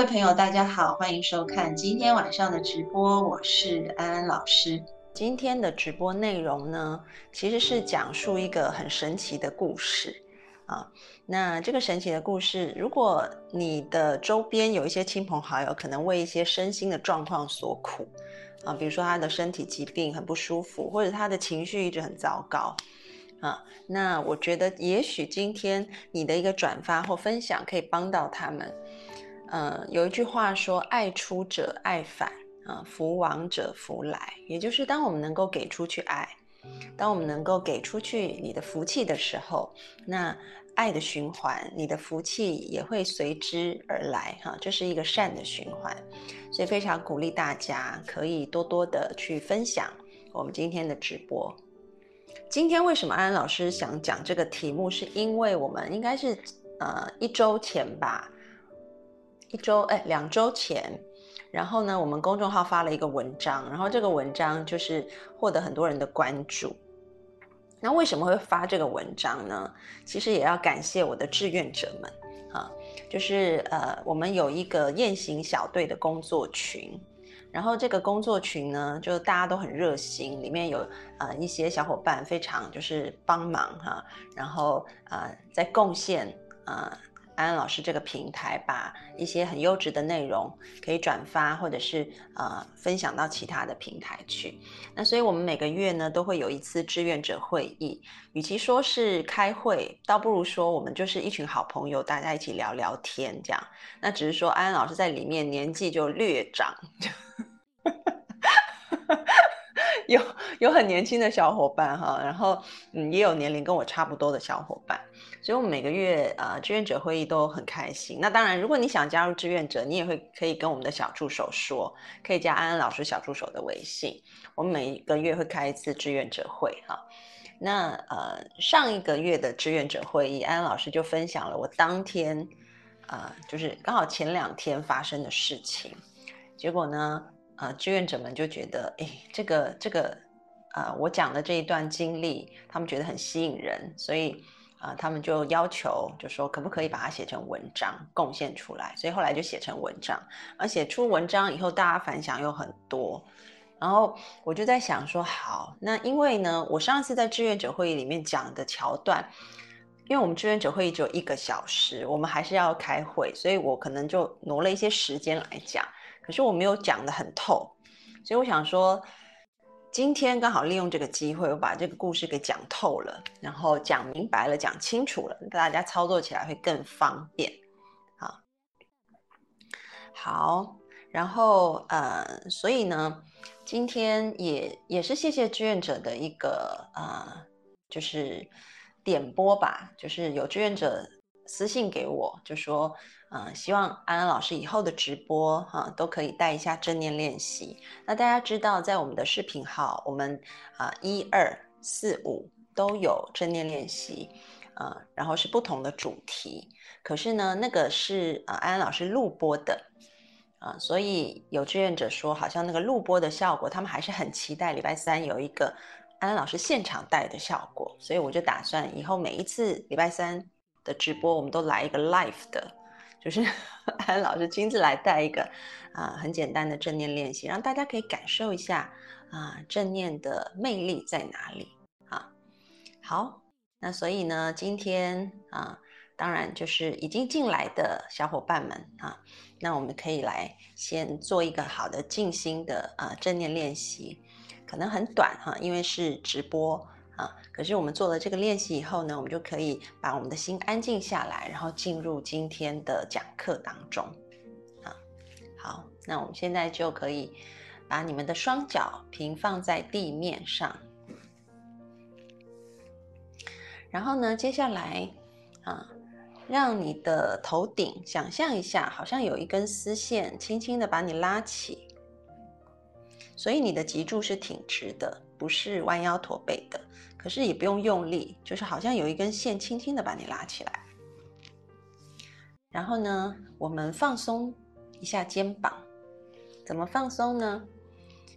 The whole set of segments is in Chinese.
各位朋友，大家好，欢迎收看今天晚上的直播，我是安安老师。今天的直播内容呢，其实是讲述一个很神奇的故事啊。那这个神奇的故事，如果你的周边有一些亲朋好友，可能为一些身心的状况所苦啊，比如说他的身体疾病很不舒服，或者他的情绪一直很糟糕啊，那我觉得也许今天你的一个转发或分享可以帮到他们。嗯，有一句话说：“爱出者爱返，啊，福往者福来。”也就是当我们能够给出去爱，当我们能够给出去你的福气的时候，那爱的循环，你的福气也会随之而来。哈，这是一个善的循环，所以非常鼓励大家可以多多的去分享我们今天的直播。今天为什么安安老师想讲这个题目？是因为我们应该是呃一周前吧。一周哎，两周前，然后呢，我们公众号发了一个文章，然后这个文章就是获得很多人的关注。那为什么会发这个文章呢？其实也要感谢我的志愿者们啊，就是呃，我们有一个雁行小队的工作群，然后这个工作群呢，就大家都很热心，里面有呃一些小伙伴非常就是帮忙哈，然后呃在贡献啊。安安老师这个平台，把一些很优质的内容可以转发，或者是呃分享到其他的平台去。那所以我们每个月呢都会有一次志愿者会议，与其说是开会，倒不如说我们就是一群好朋友，大家一起聊聊天这样。那只是说安安老师在里面年纪就略长。有有很年轻的小伙伴哈，然后嗯也有年龄跟我差不多的小伙伴，所以我们每个月呃志愿者会议都很开心。那当然，如果你想加入志愿者，你也会可以跟我们的小助手说，可以加安安老师小助手的微信。我们每一个月会开一次志愿者会哈。那呃上一个月的志愿者会议，安安老师就分享了我当天啊就是刚好前两天发生的事情，结果呢。啊，志愿者们就觉得，哎，这个这个，啊，我讲的这一段经历，他们觉得很吸引人，所以啊，他们就要求，就说可不可以把它写成文章贡献出来？所以后来就写成文章，而写出文章以后，大家反响又很多，然后我就在想说，好，那因为呢，我上次在志愿者会议里面讲的桥段，因为我们志愿者会议只有一个小时，我们还是要开会，所以我可能就挪了一些时间来讲。可是我没有讲的很透，所以我想说，今天刚好利用这个机会，我把这个故事给讲透了，然后讲明白了，讲清楚了，大家操作起来会更方便。好，好，然后呃，所以呢，今天也也是谢谢志愿者的一个呃，就是点播吧，就是有志愿者私信给我，就说。嗯，希望安安老师以后的直播哈都可以带一下正念练习。那大家知道，在我们的视频号，我们啊一二四五都有正念练习，呃，然后是不同的主题。可是呢，那个是呃安安老师录播的啊，所以有志愿者说，好像那个录播的效果，他们还是很期待礼拜三有一个安安老师现场带的效果。所以我就打算以后每一次礼拜三的直播，我们都来一个 live 的。就是安 老师亲自来带一个啊，很简单的正念练习，让大家可以感受一下啊，正念的魅力在哪里啊？好，那所以呢，今天啊，当然就是已经进来的小伙伴们啊，那我们可以来先做一个好的静心的啊正念练习，可能很短哈，因为是直播。可是我们做了这个练习以后呢，我们就可以把我们的心安静下来，然后进入今天的讲课当中。啊，好，那我们现在就可以把你们的双脚平放在地面上。然后呢，接下来啊，让你的头顶想象一下，好像有一根丝线轻轻的把你拉起，所以你的脊柱是挺直的，不是弯腰驼背的。可是也不用用力，就是好像有一根线轻轻的把你拉起来。然后呢，我们放松一下肩膀，怎么放松呢？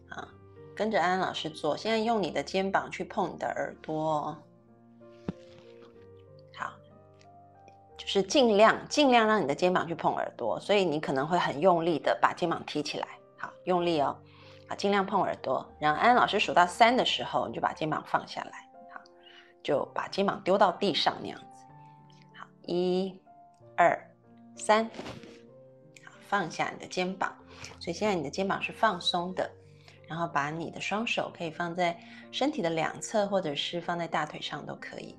啊，跟着安安老师做。现在用你的肩膀去碰你的耳朵，好，就是尽量尽量让你的肩膀去碰耳朵。所以你可能会很用力的把肩膀提起来，好，用力哦，好，尽量碰耳朵。然后安安老师数到三的时候，你就把肩膀放下来，就把肩膀丢到地上那样子。好，一、二。三，好，放下你的肩膀。所以现在你的肩膀是放松的，然后把你的双手可以放在身体的两侧，或者是放在大腿上都可以。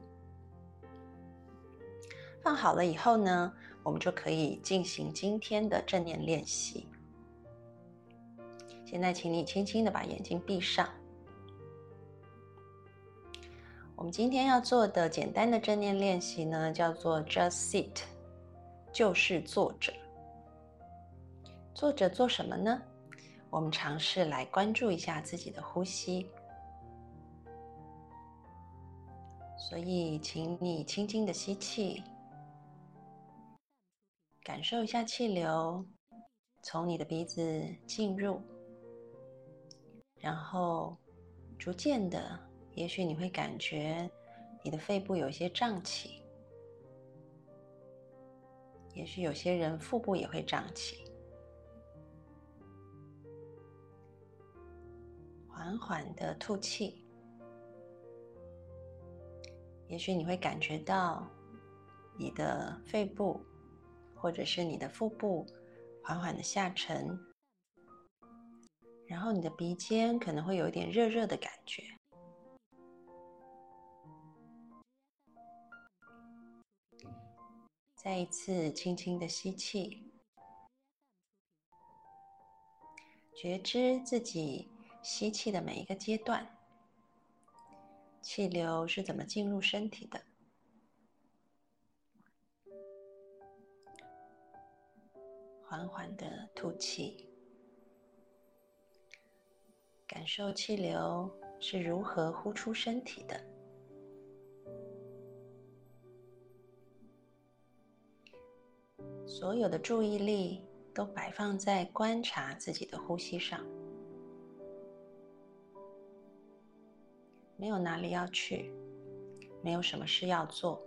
放好了以后呢，我们就可以进行今天的正念练习。现在，请你轻轻的把眼睛闭上。我们今天要做的简单的正念练习呢，叫做 Just Sit。就是坐着，坐着做什么呢？我们尝试来关注一下自己的呼吸。所以，请你轻轻的吸气，感受一下气流从你的鼻子进入，然后逐渐的，也许你会感觉你的肺部有一些胀气。也许有些人腹部也会胀气，缓缓的吐气。也许你会感觉到你的肺部或者是你的腹部缓缓的下沉，然后你的鼻尖可能会有一点热热的感觉。再一次轻轻的吸气，觉知自己吸气的每一个阶段，气流是怎么进入身体的。缓缓的吐气，感受气流是如何呼出身体的。所有的注意力都摆放在观察自己的呼吸上，没有哪里要去，没有什么事要做，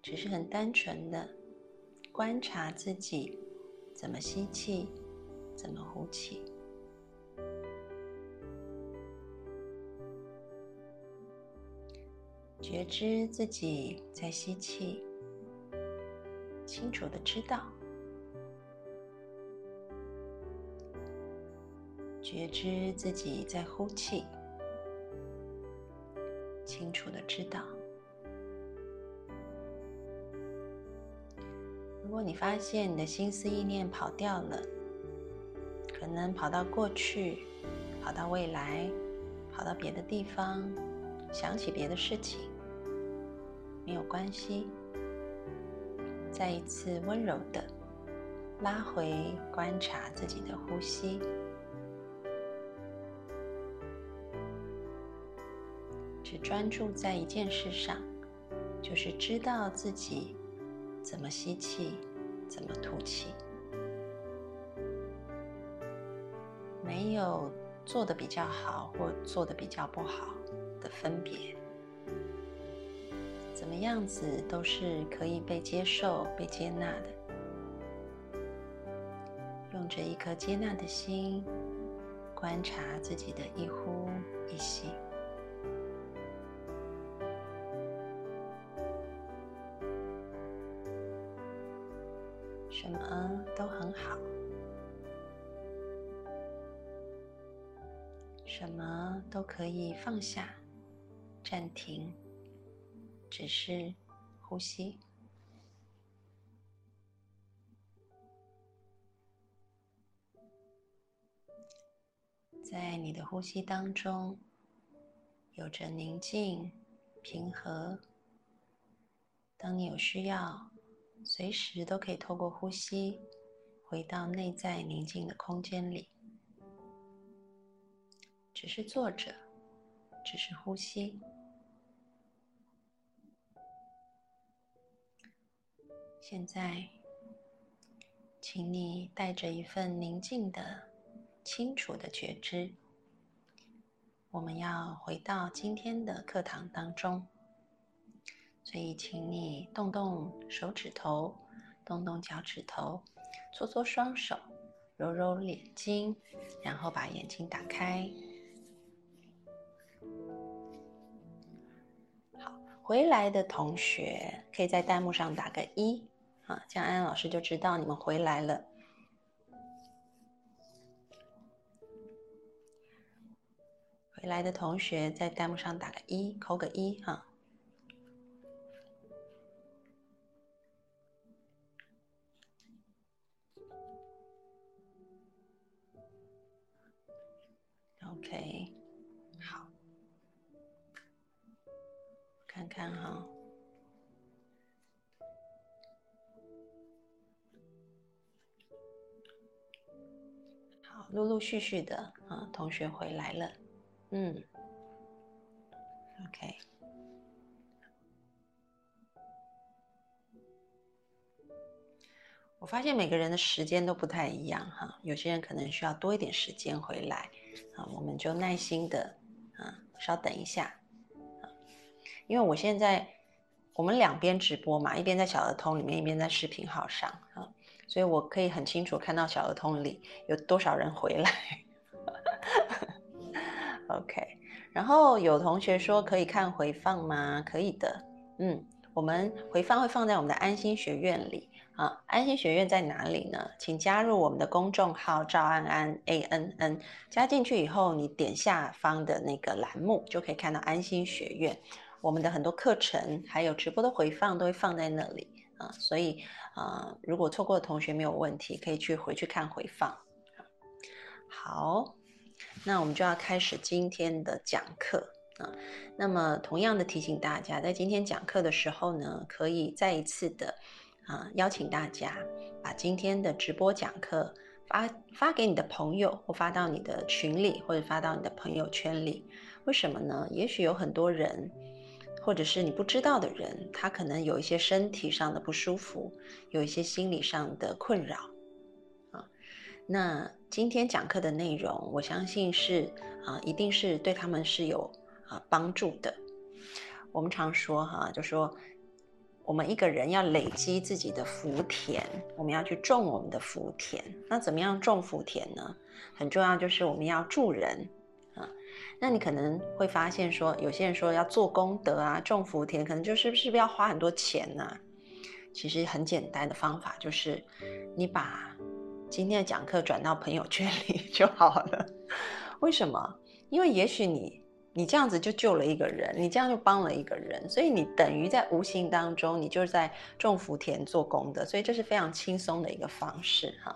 只是很单纯的观察自己怎么吸气，怎么呼气，觉知自己在吸气。清楚的知道，觉知自己在呼气，清楚的知道。如果你发现你的心思意念跑掉了，可能跑到过去，跑到未来，跑到别的地方，想起别的事情，没有关系。再一次温柔的拉回，观察自己的呼吸，只专注在一件事上，就是知道自己怎么吸气，怎么吐气，没有做的比较好或做的比较不好的分别。样子都是可以被接受、被接纳的。用着一颗接纳的心，观察自己的一呼一吸，什么都很好，什么都可以放下、暂停。只是呼吸，在你的呼吸当中，有着宁静、平和。当你有需要，随时都可以透过呼吸回到内在宁静的空间里。只是坐着，只是呼吸。现在，请你带着一份宁静的、清楚的觉知，我们要回到今天的课堂当中。所以，请你动动手指头，动动脚趾头，搓搓双手，揉揉眼睛，然后把眼睛打开。好回来的同学可以在弹幕上打个一，啊，这样安安老师就知道你们回来了。回来的同学在弹幕上打个一，扣个一，哈。OK 好。看看哈，陆陆续续的啊，同学回来了，嗯，OK。我发现每个人的时间都不太一样哈，有些人可能需要多一点时间回来啊，我们就耐心的啊，稍等一下。因为我现在我们两边直播嘛，一边在小儿童里面，一边在视频号上啊，所以我可以很清楚看到小儿童里有多少人回来。OK，然后有同学说可以看回放吗？可以的，嗯，我们回放会放在我们的安心学院里啊。安心学院在哪里呢？请加入我们的公众号赵安安 A N N，加进去以后，你点下方的那个栏目就可以看到安心学院。我们的很多课程还有直播的回放都会放在那里啊，所以啊，如果错过的同学没有问题，可以去回去看回放。好，那我们就要开始今天的讲课啊。那么，同样的提醒大家，在今天讲课的时候呢，可以再一次的啊邀请大家把今天的直播讲课发发给你的朋友，或发到你的群里，或者发到你的朋友圈里。为什么呢？也许有很多人。或者是你不知道的人，他可能有一些身体上的不舒服，有一些心理上的困扰，啊，那今天讲课的内容，我相信是啊，一定是对他们是有啊帮助的。我们常说哈，就说我们一个人要累积自己的福田，我们要去种我们的福田。那怎么样种福田呢？很重要就是我们要助人。那你可能会发现说，有些人说要做功德啊，种福田，可能就是是不是要花很多钱呢？其实很简单的方法就是，你把今天的讲课转到朋友圈里 就好了。为什么？因为也许你你这样子就救了一个人，你这样就帮了一个人，所以你等于在无形当中，你就是在种福田做功德，所以这是非常轻松的一个方式哈。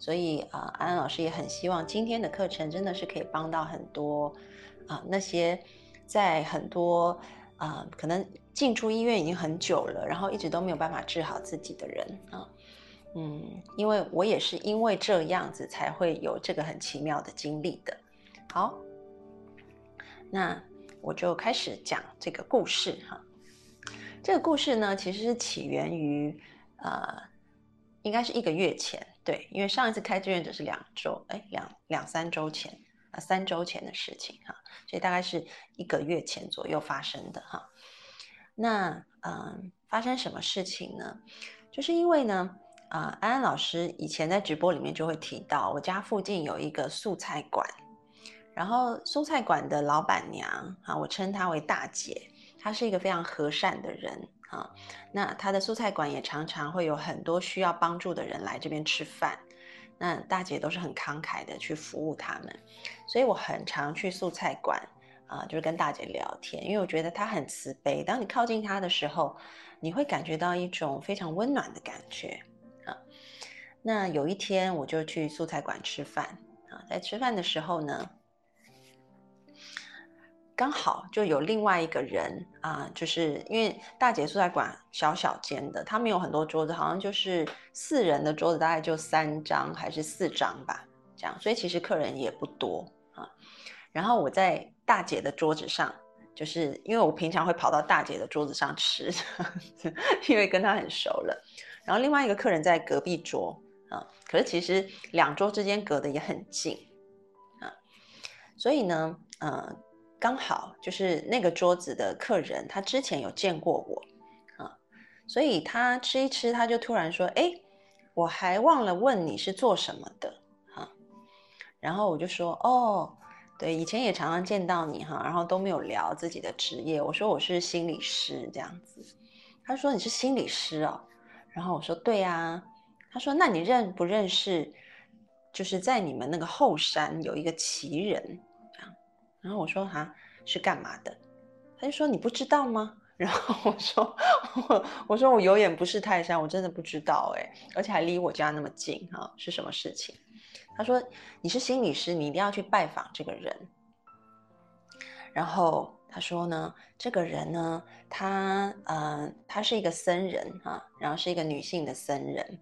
所以啊，安安老师也很希望今天的课程真的是可以帮到很多啊那些在很多啊可能进出医院已经很久了，然后一直都没有办法治好自己的人啊，嗯，因为我也是因为这样子才会有这个很奇妙的经历的。好，那我就开始讲这个故事哈。这个故事呢，其实是起源于呃，应该是一个月前。对，因为上一次开志愿者是两周，哎，两两三周前啊，三周前的事情哈，所以大概是一个月前左右发生的哈。那嗯，发生什么事情呢？就是因为呢，啊，安安老师以前在直播里面就会提到，我家附近有一个素菜馆，然后素菜馆的老板娘啊，我称她为大姐，她是一个非常和善的人。啊，那他的素菜馆也常常会有很多需要帮助的人来这边吃饭，那大姐都是很慷慨的去服务他们，所以我很常去素菜馆啊，就是跟大姐聊天，因为我觉得她很慈悲。当你靠近她的时候，你会感觉到一种非常温暖的感觉啊。那有一天我就去素菜馆吃饭啊，在吃饭的时候呢。刚好就有另外一个人啊，就是因为大姐住在馆小小间的，他们有很多桌子，好像就是四人的桌子，大概就三张还是四张吧，这样，所以其实客人也不多啊。然后我在大姐的桌子上，就是因为我平常会跑到大姐的桌子上吃，因为跟她很熟了。然后另外一个客人在隔壁桌啊，可是其实两桌之间隔得也很近啊，所以呢，呃。刚好就是那个桌子的客人，他之前有见过我，啊，所以他吃一吃，他就突然说：“哎，我还忘了问你是做什么的，哈。”然后我就说：“哦，对，以前也常常见到你，哈，然后都没有聊自己的职业。”我说：“我是心理师，这样子。”他说：“你是心理师哦。”然后我说：“对呀。”他说：“那你认不认识？就是在你们那个后山有一个奇人。”然后我说哈是干嘛的？他就说你不知道吗？然后我说 我我说我有眼不识泰山，我真的不知道哎，而且还离我家那么近哈，是什么事情？他说你是心理师，你一定要去拜访这个人。然后他说呢，这个人呢，他呃，他是一个僧人哈，然后是一个女性的僧人。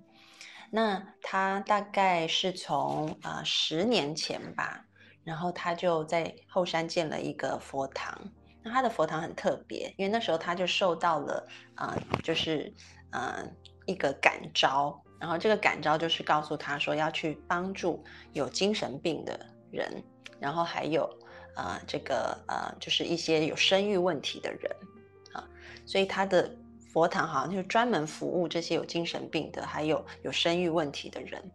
那他大概是从啊十年前吧。然后他就在后山建了一个佛堂，那他的佛堂很特别，因为那时候他就受到了啊，就是嗯一个感召，然后这个感召就是告诉他说要去帮助有精神病的人，然后还有啊这个呃就是一些有生育问题的人啊，所以他的佛堂好像就是专门服务这些有精神病的，还有有生育问题的人。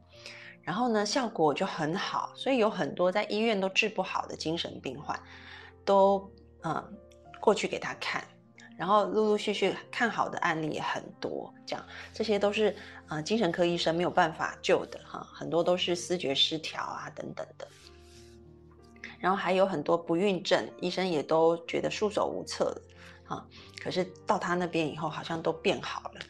然后呢，效果就很好，所以有很多在医院都治不好的精神病患，都嗯过去给他看，然后陆陆续续看好的案例也很多，这样这些都是啊精神科医生没有办法救的哈，很多都是思觉失调啊等等的，然后还有很多不孕症，医生也都觉得束手无策了啊，可是到他那边以后好像都变好了，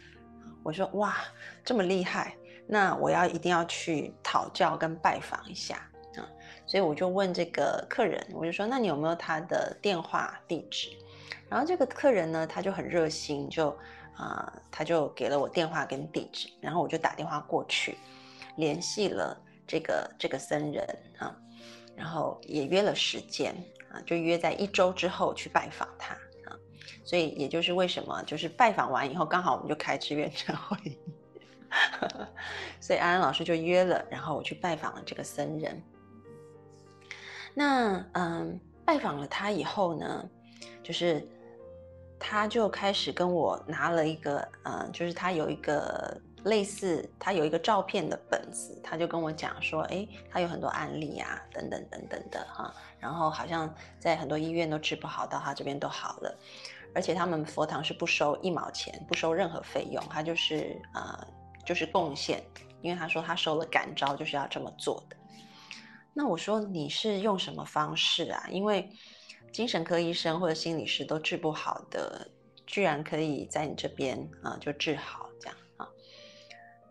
我说哇这么厉害。那我要一定要去讨教跟拜访一下啊，所以我就问这个客人，我就说，那你有没有他的电话地址？然后这个客人呢，他就很热心，就啊，他就给了我电话跟地址，然后我就打电话过去，联系了这个这个僧人啊，然后也约了时间啊，就约在一周之后去拜访他啊，所以也就是为什么，就是拜访完以后，刚好我们就开志愿者会。所以安安老师就约了，然后我去拜访了这个僧人。那嗯，拜访了他以后呢，就是他就开始跟我拿了一个嗯，就是他有一个类似他有一个照片的本子，他就跟我讲说，哎，他有很多案例啊，等等等等的哈，然后好像在很多医院都治不好，到他这边都好了，而且他们佛堂是不收一毛钱，不收任何费用，他就是啊。就是贡献，因为他说他收了感召就是要这么做的。那我说你是用什么方式啊？因为精神科医生或者心理师都治不好的，居然可以在你这边啊就治好这样啊？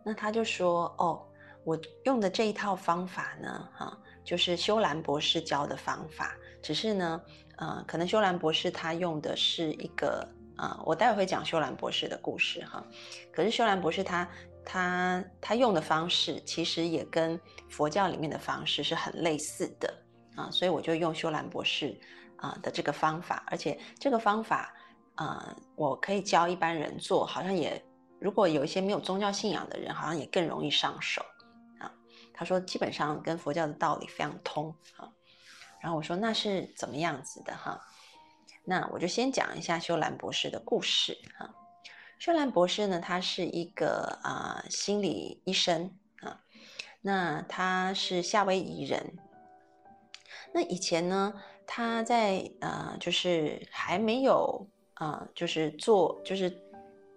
那他就说哦，我用的这一套方法呢，哈，就是修兰博士教的方法，只是呢，呃，可能修兰博士他用的是一个啊，我待会会讲修兰博士的故事哈。可是修兰博士他。他他用的方式其实也跟佛教里面的方式是很类似的啊，所以我就用修兰博士啊的这个方法，而且这个方法啊，我可以教一般人做，好像也如果有一些没有宗教信仰的人，好像也更容易上手啊。他说基本上跟佛教的道理非常通啊，然后我说那是怎么样子的哈？那我就先讲一下修兰博士的故事哈。秀兰博士呢，他是一个啊心理医生啊，那他是夏威夷人。那以前呢，他在呃，就是还没有啊，就是做就是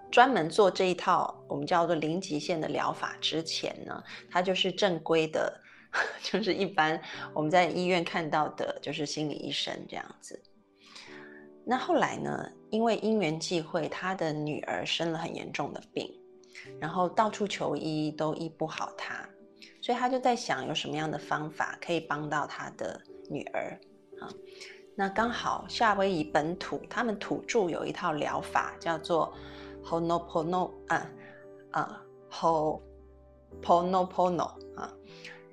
专门做这一套我们叫做零极限的疗法之前呢，他就是正规的，就是一般我们在医院看到的，就是心理医生这样子。那后来呢？因为因缘际会，他的女儿生了很严重的病，然后到处求医都医不好他，所以他就在想有什么样的方法可以帮到他的女儿啊？那刚好夏威夷本土他们土著有一套疗法叫做 Honopono 啊啊 Honopono。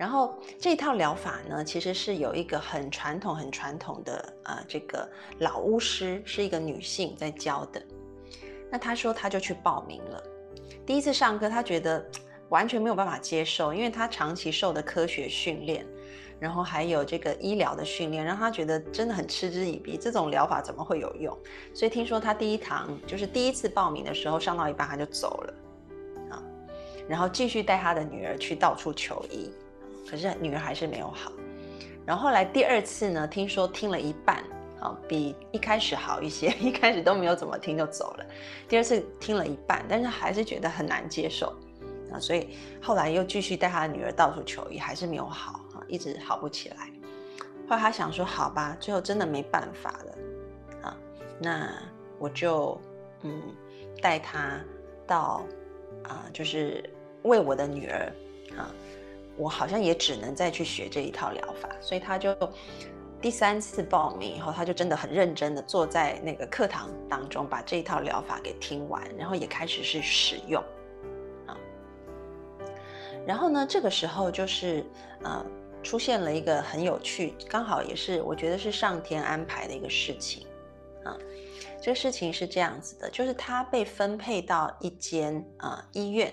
然后这套疗法呢，其实是有一个很传统、很传统的呃，这个老巫师是一个女性在教的。那她说，她就去报名了。第一次上课，她觉得完全没有办法接受，因为她长期受的科学训练，然后还有这个医疗的训练，让她觉得真的很嗤之以鼻。这种疗法怎么会有用？所以听说她第一堂就是第一次报名的时候，上到一半她就走了啊，然后继续带她的女儿去到处求医。可是女儿还是没有好，然后后来第二次呢，听说听了一半，啊，比一开始好一些，一开始都没有怎么听就走了。第二次听了一半，但是还是觉得很难接受，啊，所以后来又继续带他的女儿到处求医，还是没有好，啊，一直好不起来。后来他想说，好吧，最后真的没办法了，啊，那我就嗯带他到啊，就是为我的女儿，我好像也只能再去学这一套疗法，所以他就第三次报名以后，他就真的很认真的坐在那个课堂当中，把这一套疗法给听完，然后也开始是使用啊。然后呢，这个时候就是呃出现了一个很有趣，刚好也是我觉得是上天安排的一个事情啊。这个事情是这样子的，就是他被分配到一间啊医院。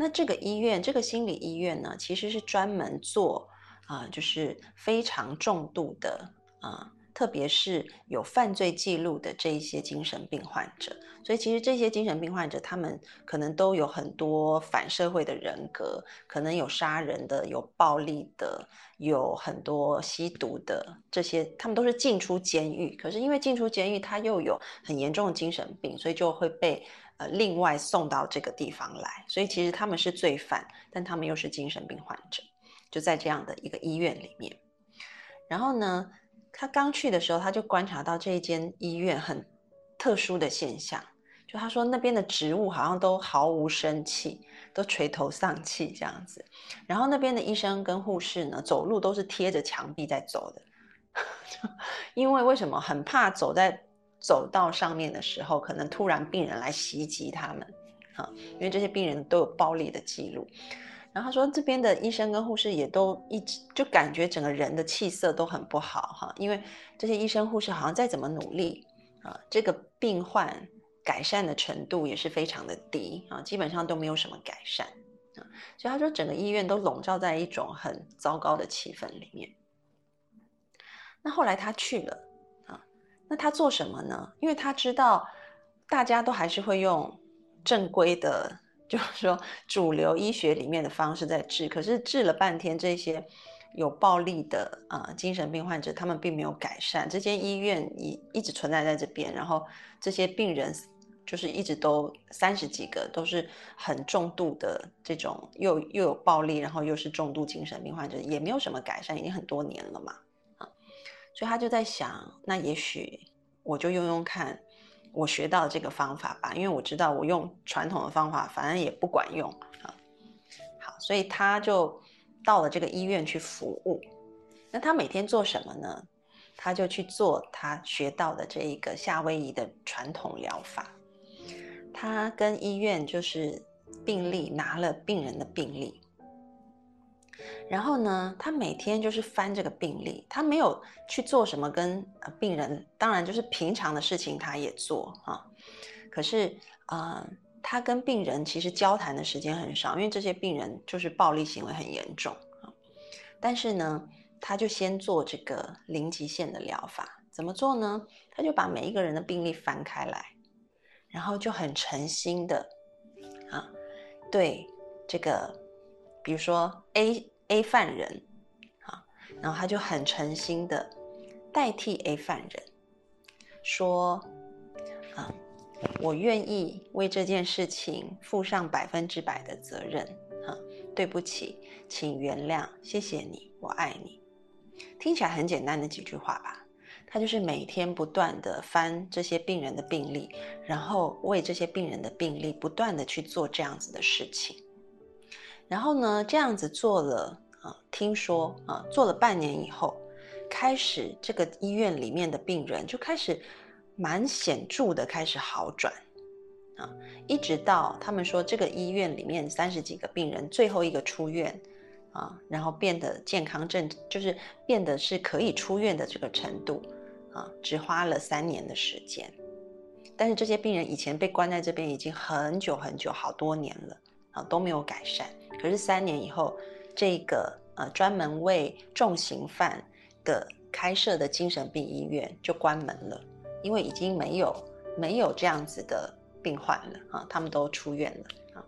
那这个医院，这个心理医院呢，其实是专门做啊，就是非常重度的啊，特别是有犯罪记录的这一些精神病患者。所以其实这些精神病患者，他们可能都有很多反社会的人格，可能有杀人的，有暴力的，有很多吸毒的，这些他们都是进出监狱。可是因为进出监狱，他又有很严重的精神病，所以就会被。呃，另外送到这个地方来，所以其实他们是罪犯，但他们又是精神病患者，就在这样的一个医院里面。然后呢，他刚去的时候，他就观察到这一间医院很特殊的现象，就他说那边的植物好像都毫无生气，都垂头丧气这样子。然后那边的医生跟护士呢，走路都是贴着墙壁在走的，因为为什么很怕走在。走到上面的时候，可能突然病人来袭击他们，啊，因为这些病人都有暴力的记录。然后他说，这边的医生跟护士也都一直就感觉整个人的气色都很不好，哈，因为这些医生护士好像再怎么努力，啊，这个病患改善的程度也是非常的低，啊，基本上都没有什么改善，啊，所以他说整个医院都笼罩在一种很糟糕的气氛里面。那后来他去了。那他做什么呢？因为他知道大家都还是会用正规的，就是说主流医学里面的方式在治。可是治了半天，这些有暴力的啊精神病患者，他们并没有改善。这间医院一一直存在在这边，然后这些病人就是一直都三十几个，都是很重度的这种又又有暴力，然后又是重度精神病患者，也没有什么改善，已经很多年了嘛。所以他就在想，那也许我就用用看我学到这个方法吧，因为我知道我用传统的方法反正也不管用啊。好，所以他就到了这个医院去服务。那他每天做什么呢？他就去做他学到的这一个夏威夷的传统疗法。他跟医院就是病例拿了病人的病例。然后呢，他每天就是翻这个病历，他没有去做什么跟病人，当然就是平常的事情他也做啊。可是啊，他跟病人其实交谈的时间很少，因为这些病人就是暴力行为很严重啊。但是呢，他就先做这个零极限的疗法，怎么做呢？他就把每一个人的病历翻开来，然后就很诚心的啊，对这个，比如说 A。A 犯人，啊，然后他就很诚心的代替 A 犯人说：“啊，我愿意为这件事情负上百分之百的责任。啊，对不起，请原谅，谢谢你，我爱你。”听起来很简单的几句话吧？他就是每天不断的翻这些病人的病历，然后为这些病人的病历不断的去做这样子的事情。然后呢，这样子做了啊，听说啊，做了半年以后，开始这个医院里面的病人就开始蛮显著的开始好转啊，一直到他们说这个医院里面三十几个病人最后一个出院啊，然后变得健康正，就是变得是可以出院的这个程度啊，只花了三年的时间。但是这些病人以前被关在这边已经很久很久，好多年了啊，都没有改善。可是三年以后，这个呃专门为重刑犯的开设的精神病医院就关门了，因为已经没有没有这样子的病患了啊，他们都出院了啊。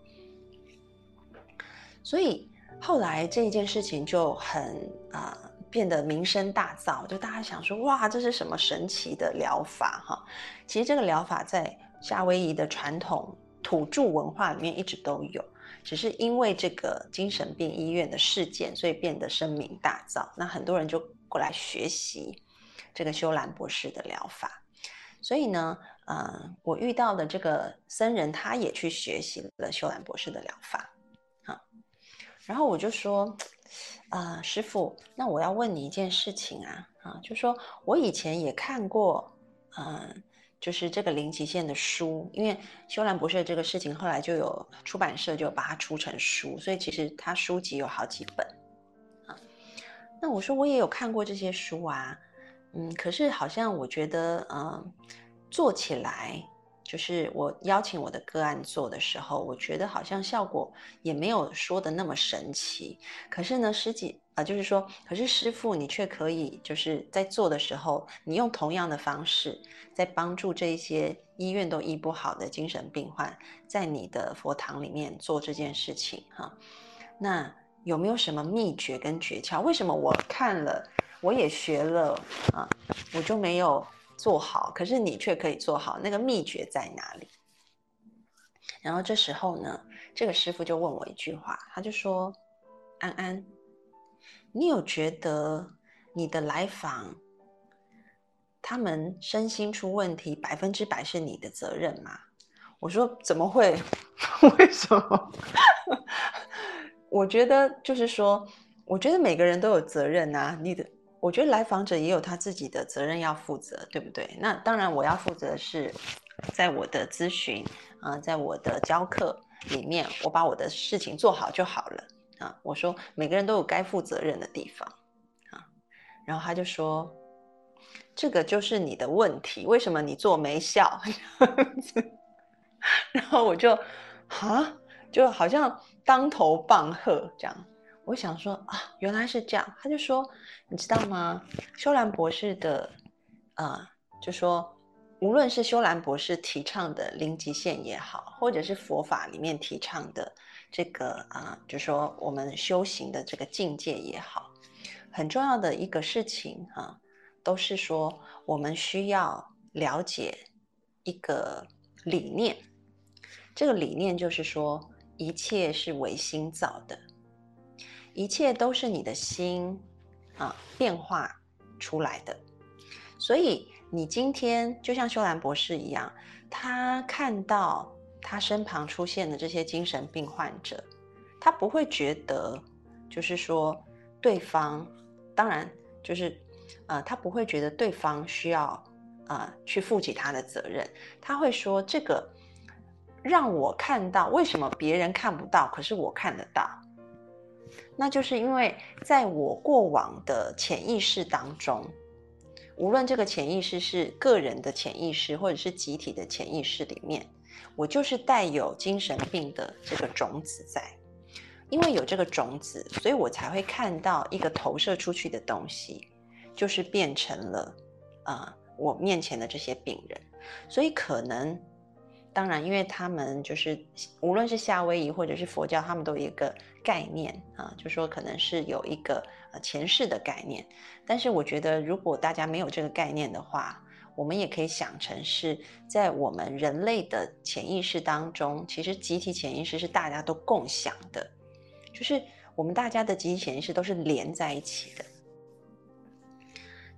所以后来这一件事情就很啊。变得名声大噪，就大家想说，哇，这是什么神奇的疗法哈？其实这个疗法在夏威夷的传统土著文化里面一直都有，只是因为这个精神病医院的事件，所以变得声名大噪。那很多人就过来学习这个修兰博士的疗法。所以呢，呃，我遇到的这个僧人，他也去学习了修兰博士的疗法，啊，然后我就说。啊，师傅，那我要问你一件事情啊，啊，就说我以前也看过，嗯，就是这个零极限的书，因为修兰博士这个事情，后来就有出版社就把它出成书，所以其实他书籍有好几本，啊，那我说我也有看过这些书啊，嗯，可是好像我觉得，嗯，做起来。就是我邀请我的个案做的时候，我觉得好像效果也没有说的那么神奇。可是呢，师姐啊，就是说，可是师傅你却可以就是在做的时候，你用同样的方式，在帮助这些医院都医不好的精神病患，在你的佛堂里面做这件事情哈。那有没有什么秘诀跟诀窍？为什么我看了，我也学了啊，我就没有？做好，可是你却可以做好，那个秘诀在哪里？然后这时候呢，这个师傅就问我一句话，他就说：“安安，你有觉得你的来访，他们身心出问题，百分之百是你的责任吗？”我说：“怎么会？为什么？我觉得就是说，我觉得每个人都有责任啊，你的。”我觉得来访者也有他自己的责任要负责，对不对？那当然，我要负责是在我的咨询啊，在我的教课里面，我把我的事情做好就好了啊。我说每个人都有该负责任的地方啊。然后他就说：“这个就是你的问题，为什么你做没效？” 然后我就啊，就好像当头棒喝这样。我想说啊，原来是这样。他就说，你知道吗？修兰博士的，呃，就说，无论是修兰博士提倡的零极限也好，或者是佛法里面提倡的这个啊，就说我们修行的这个境界也好，很重要的一个事情啊，都是说我们需要了解一个理念。这个理念就是说，一切是唯心造的。一切都是你的心啊变化出来的，所以你今天就像修兰博士一样，他看到他身旁出现的这些精神病患者，他不会觉得就是说对方，当然就是呃，他不会觉得对方需要呃去负起他的责任，他会说这个让我看到为什么别人看不到，可是我看得到。那就是因为在我过往的潜意识当中，无论这个潜意识是个人的潜意识，或者是集体的潜意识里面，我就是带有精神病的这个种子在。因为有这个种子，所以我才会看到一个投射出去的东西，就是变成了啊我面前的这些病人。所以可能。当然，因为他们就是无论是夏威夷或者是佛教，他们都有一个概念啊，就说可能是有一个呃前世的概念。但是我觉得，如果大家没有这个概念的话，我们也可以想成是在我们人类的潜意识当中，其实集体潜意识是大家都共享的，就是我们大家的集体潜意识都是连在一起的。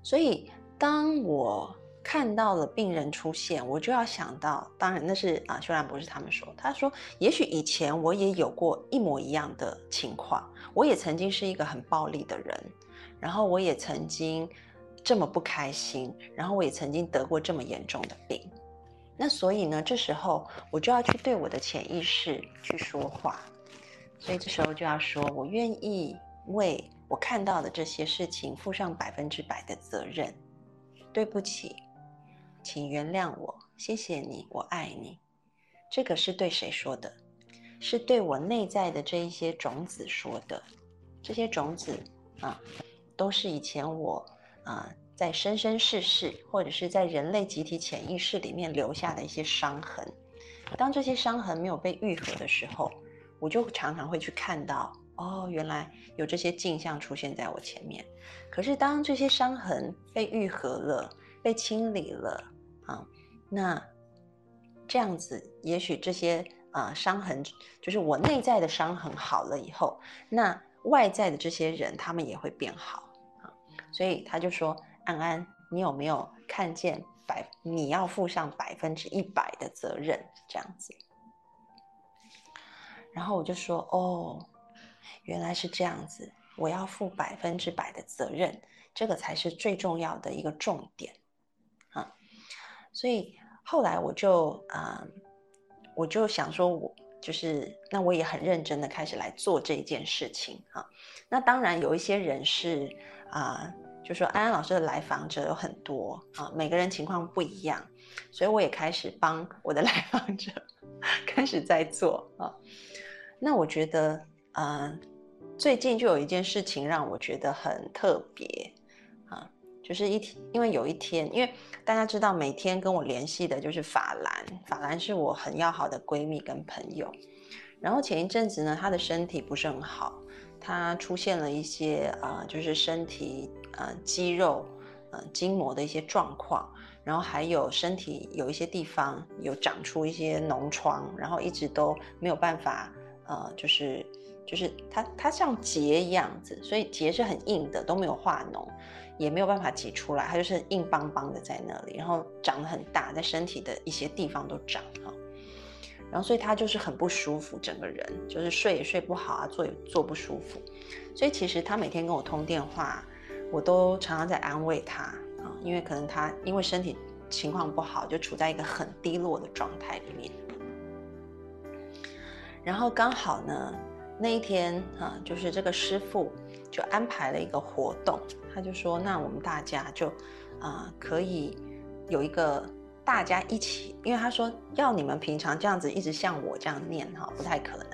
所以当我。看到了病人出现，我就要想到，当然那是啊，修兰博士他们说，他说，也许以前我也有过一模一样的情况，我也曾经是一个很暴力的人，然后我也曾经这么不开心，然后我也曾经得过这么严重的病。那所以呢，这时候我就要去对我的潜意识去说话，所以这时候就要说，我愿意为我看到的这些事情负上百分之百的责任。对不起，请原谅我，谢谢你，我爱你。这个是对谁说的？是对我内在的这一些种子说的。这些种子啊，都是以前我啊。在生生世世，或者是在人类集体潜意识里面留下的一些伤痕，当这些伤痕没有被愈合的时候，我就常常会去看到，哦，原来有这些镜像出现在我前面。可是当这些伤痕被愈合了，被清理了啊，那这样子，也许这些啊伤痕，就是我内在的伤痕好了以后，那外在的这些人他们也会变好。所以他就说。安安，你有没有看见百？你要负上百分之一百的责任，这样子。然后我就说：“哦，原来是这样子，我要负百分之百的责任，这个才是最重要的一个重点啊。”所以后来我就啊，我就想说，我就是那我也很认真的开始来做这件事情啊。那当然有一些人是啊。就说安安老师的来访者有很多啊，每个人情况不一样，所以我也开始帮我的 来访者开始在做啊。那我觉得，嗯，最近就有一件事情让我觉得很特别啊，就是一天，因为有一天，因为大家知道每天跟我联系的就是法兰，法兰是我很要好的闺蜜跟朋友，然后前一阵子呢，她的身体不是很好，他出现了一些啊，就是身体。呃，肌肉、呃，筋膜的一些状况，然后还有身体有一些地方有长出一些脓疮，然后一直都没有办法，呃，就是就是它它像结一样子，所以结是很硬的，都没有化脓，也没有办法挤出来，它就是硬邦邦的在那里，然后长得很大，在身体的一些地方都长哈，然后所以他就是很不舒服，整个人就是睡也睡不好啊，坐也坐不舒服，所以其实他每天跟我通电话。我都常常在安慰他啊，因为可能他因为身体情况不好，就处在一个很低落的状态里面。然后刚好呢，那一天啊，就是这个师傅就安排了一个活动，他就说：“那我们大家就啊，可以有一个大家一起，因为他说要你们平常这样子一直像我这样念哈，不太可能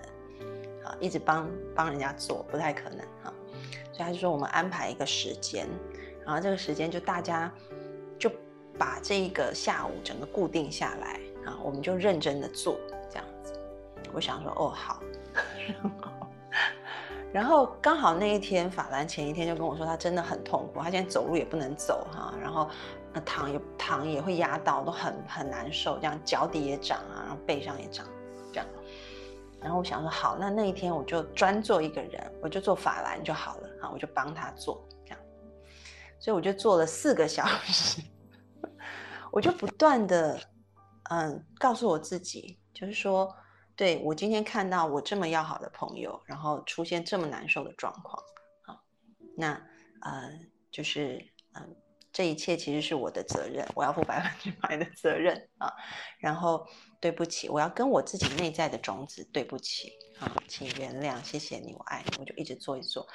啊，一直帮帮人家做不太可能哈。”所以他就说：“我们安排一个时间，然后这个时间就大家就把这一个下午整个固定下来啊，我们就认真的做这样子。”我想说：“哦，好。”然后刚好那一天，法兰前一天就跟我说，他真的很痛苦，他现在走路也不能走哈，然后那躺也躺也会压到，都很很难受，这样脚底也长啊，然后背上也长，这样。然后我想说好，那那一天我就专做一个人，我就做法兰就好了啊，我就帮他做这样，所以我就做了四个小时，我就不断的嗯告诉我自己，就是说，对我今天看到我这么要好的朋友，然后出现这么难受的状况，好，那呃就是嗯。这一切其实是我的责任，我要负百分之百的责任啊！然后对不起，我要跟我自己内在的种子对不起啊，请原谅，谢谢你，我爱你，我就一直做一做。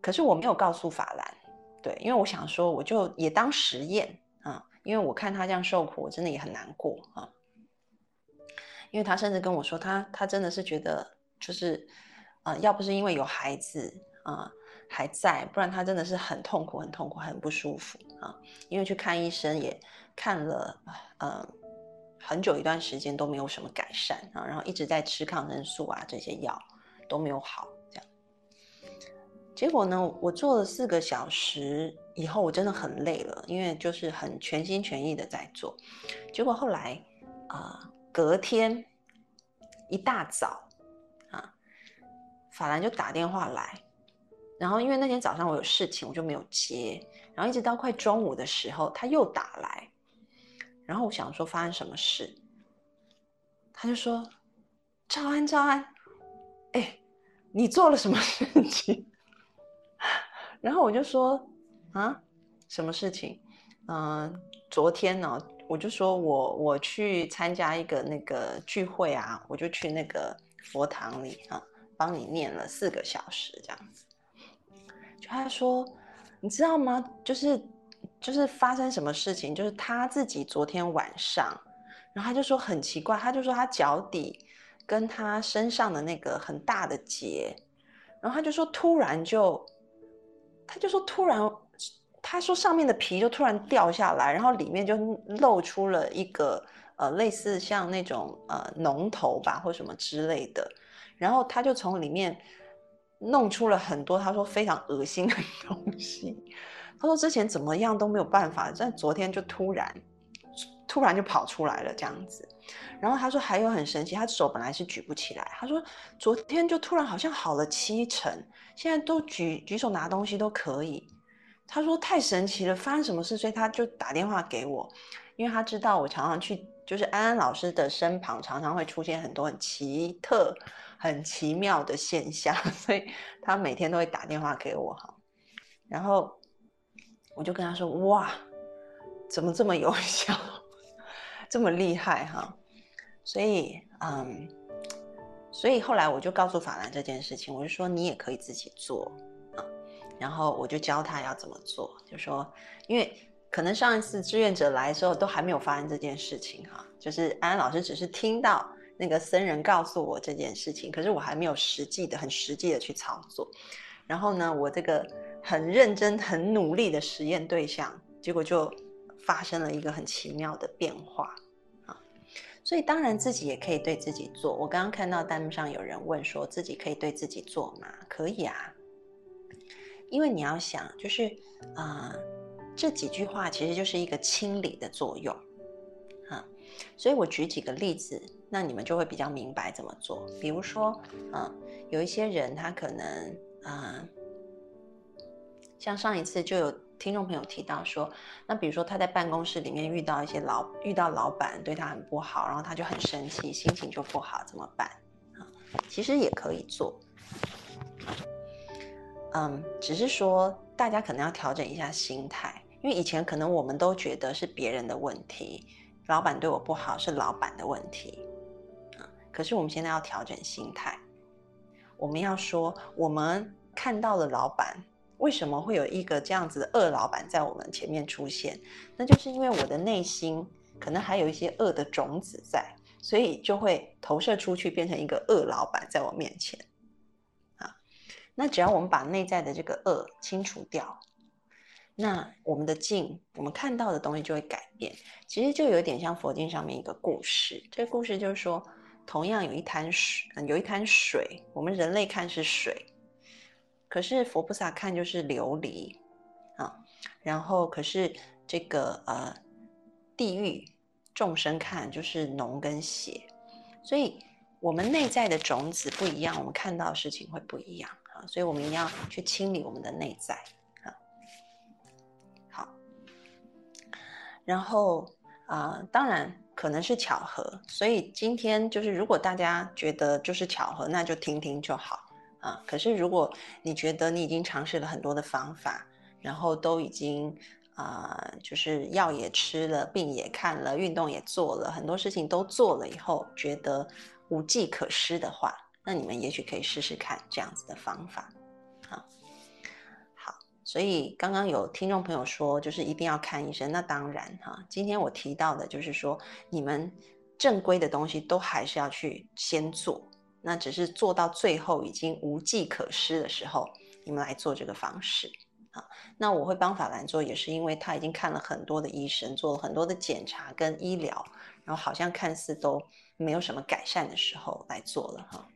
可是我没有告诉法兰，对，因为我想说，我就也当实验啊，因为我看他这样受苦，我真的也很难过啊。因为他甚至跟我说，他他真的是觉得，就是啊，要不是因为有孩子啊。还在，不然他真的是很痛苦、很痛苦、很不舒服啊！因为去看医生也看了，呃，很久一段时间都没有什么改善啊，然后一直在吃抗生素啊，这些药都没有好，这样。结果呢，我做了四个小时以后，我真的很累了，因为就是很全心全意的在做。结果后来啊，隔天一大早啊，法兰就打电话来。然后因为那天早上我有事情，我就没有接。然后一直到快中午的时候，他又打来，然后我想说发生什么事，他就说：“赵安，赵安，哎，你做了什么事情？” 然后我就说：“啊，什么事情？嗯，昨天呢，我就说我我去参加一个那个聚会啊，我就去那个佛堂里啊，帮你念了四个小时这样子。他说，你知道吗？就是就是发生什么事情？就是他自己昨天晚上，然后他就说很奇怪，他就说他脚底跟他身上的那个很大的结，然后他就说突然就，他就说突然。他说上面的皮就突然掉下来，然后里面就露出了一个呃类似像那种呃脓头吧或什么之类的，然后他就从里面弄出了很多他说非常恶心的 东西。他说之前怎么样都没有办法，但昨天就突然突然就跑出来了这样子。然后他说还有很神奇，他手本来是举不起来，他说昨天就突然好像好了七成，现在都举举手拿东西都可以。他说太神奇了，发生什么事？所以他就打电话给我，因为他知道我常常去，就是安安老师的身旁，常常会出现很多很奇特、很奇妙的现象，所以他每天都会打电话给我哈。然后我就跟他说：“哇，怎么这么有效，这么厉害哈？”所以，嗯，所以后来我就告诉法兰这件事情，我就说你也可以自己做。然后我就教他要怎么做，就说，因为可能上一次志愿者来的时候都还没有发生这件事情哈，就是安安老师只是听到那个僧人告诉我这件事情，可是我还没有实际的、很实际的去操作。然后呢，我这个很认真、很努力的实验对象，结果就发生了一个很奇妙的变化啊。所以当然自己也可以对自己做。我刚刚看到弹幕上有人问说，自己可以对自己做吗？可以啊。因为你要想，就是啊，这几句话其实就是一个清理的作用，啊，所以我举几个例子，那你们就会比较明白怎么做。比如说，嗯，有一些人他可能啊，像上一次就有听众朋友提到说，那比如说他在办公室里面遇到一些老遇到老板对他很不好，然后他就很生气，心情就不好，怎么办？啊，其实也可以做。嗯，只是说大家可能要调整一下心态，因为以前可能我们都觉得是别人的问题，老板对我不好是老板的问题，可是我们现在要调整心态，我们要说我们看到了老板为什么会有一个这样子的恶老板在我们前面出现，那就是因为我的内心可能还有一些恶的种子在，所以就会投射出去变成一个恶老板在我面前。啊那只要我们把内在的这个恶清除掉，那我们的境，我们看到的东西就会改变。其实就有点像佛经上面一个故事，这个故事就是说，同样有一滩水，有一滩水，我们人类看是水，可是佛菩萨看就是琉璃啊。然后可是这个呃地狱众生看就是脓跟血，所以我们内在的种子不一样，我们看到的事情会不一样啊。所以，我们一定要去清理我们的内在啊。好，然后啊，当然可能是巧合，所以今天就是，如果大家觉得就是巧合，那就听听就好啊。可是，如果你觉得你已经尝试了很多的方法，然后都已经啊，就是药也吃了，病也看了，运动也做了，很多事情都做了以后，觉得无计可施的话。那你们也许可以试试看这样子的方法，所以刚刚有听众朋友说，就是一定要看医生。那当然哈，今天我提到的就是说，你们正规的东西都还是要去先做，那只是做到最后已经无计可施的时候，你们来做这个方式啊。那我会帮法兰做，也是因为他已经看了很多的医生，做了很多的检查跟医疗，然后好像看似都没有什么改善的时候来做了哈。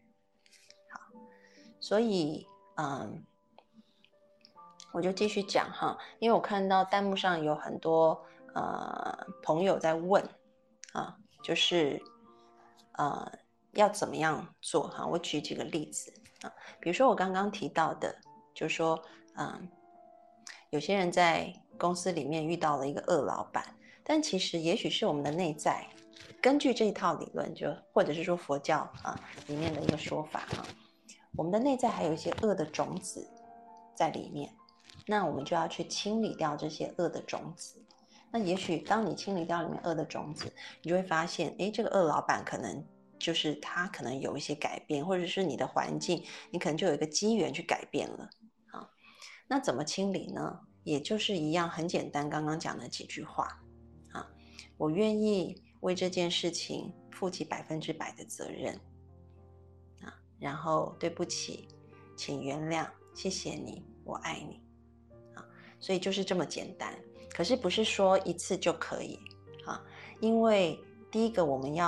好所以，嗯，我就继续讲哈，因为我看到弹幕上有很多呃朋友在问啊，就是呃要怎么样做哈？我举几个例子啊，比如说我刚刚提到的，就是说，嗯，有些人在公司里面遇到了一个恶老板，但其实也许是我们的内在，根据这一套理论，就或者是说佛教啊里面的一个说法啊。我们的内在还有一些恶的种子在里面那我们就要去清理掉这些恶的种子。那也许当你清理掉里面恶的种子，你就会发现，哎，这个恶老板可能就是他可能有一些改变，或者是你的环境，你可能就有一个机缘去改变了啊。那怎么清理呢？也就是一样很简单，刚刚讲的几句话啊，我愿意为这件事情负起百分之百的责任啊，然后对不起，请原谅，谢谢你，我爱你，所以就是这么简单。可是不是说一次就可以啊？因为第一个我们要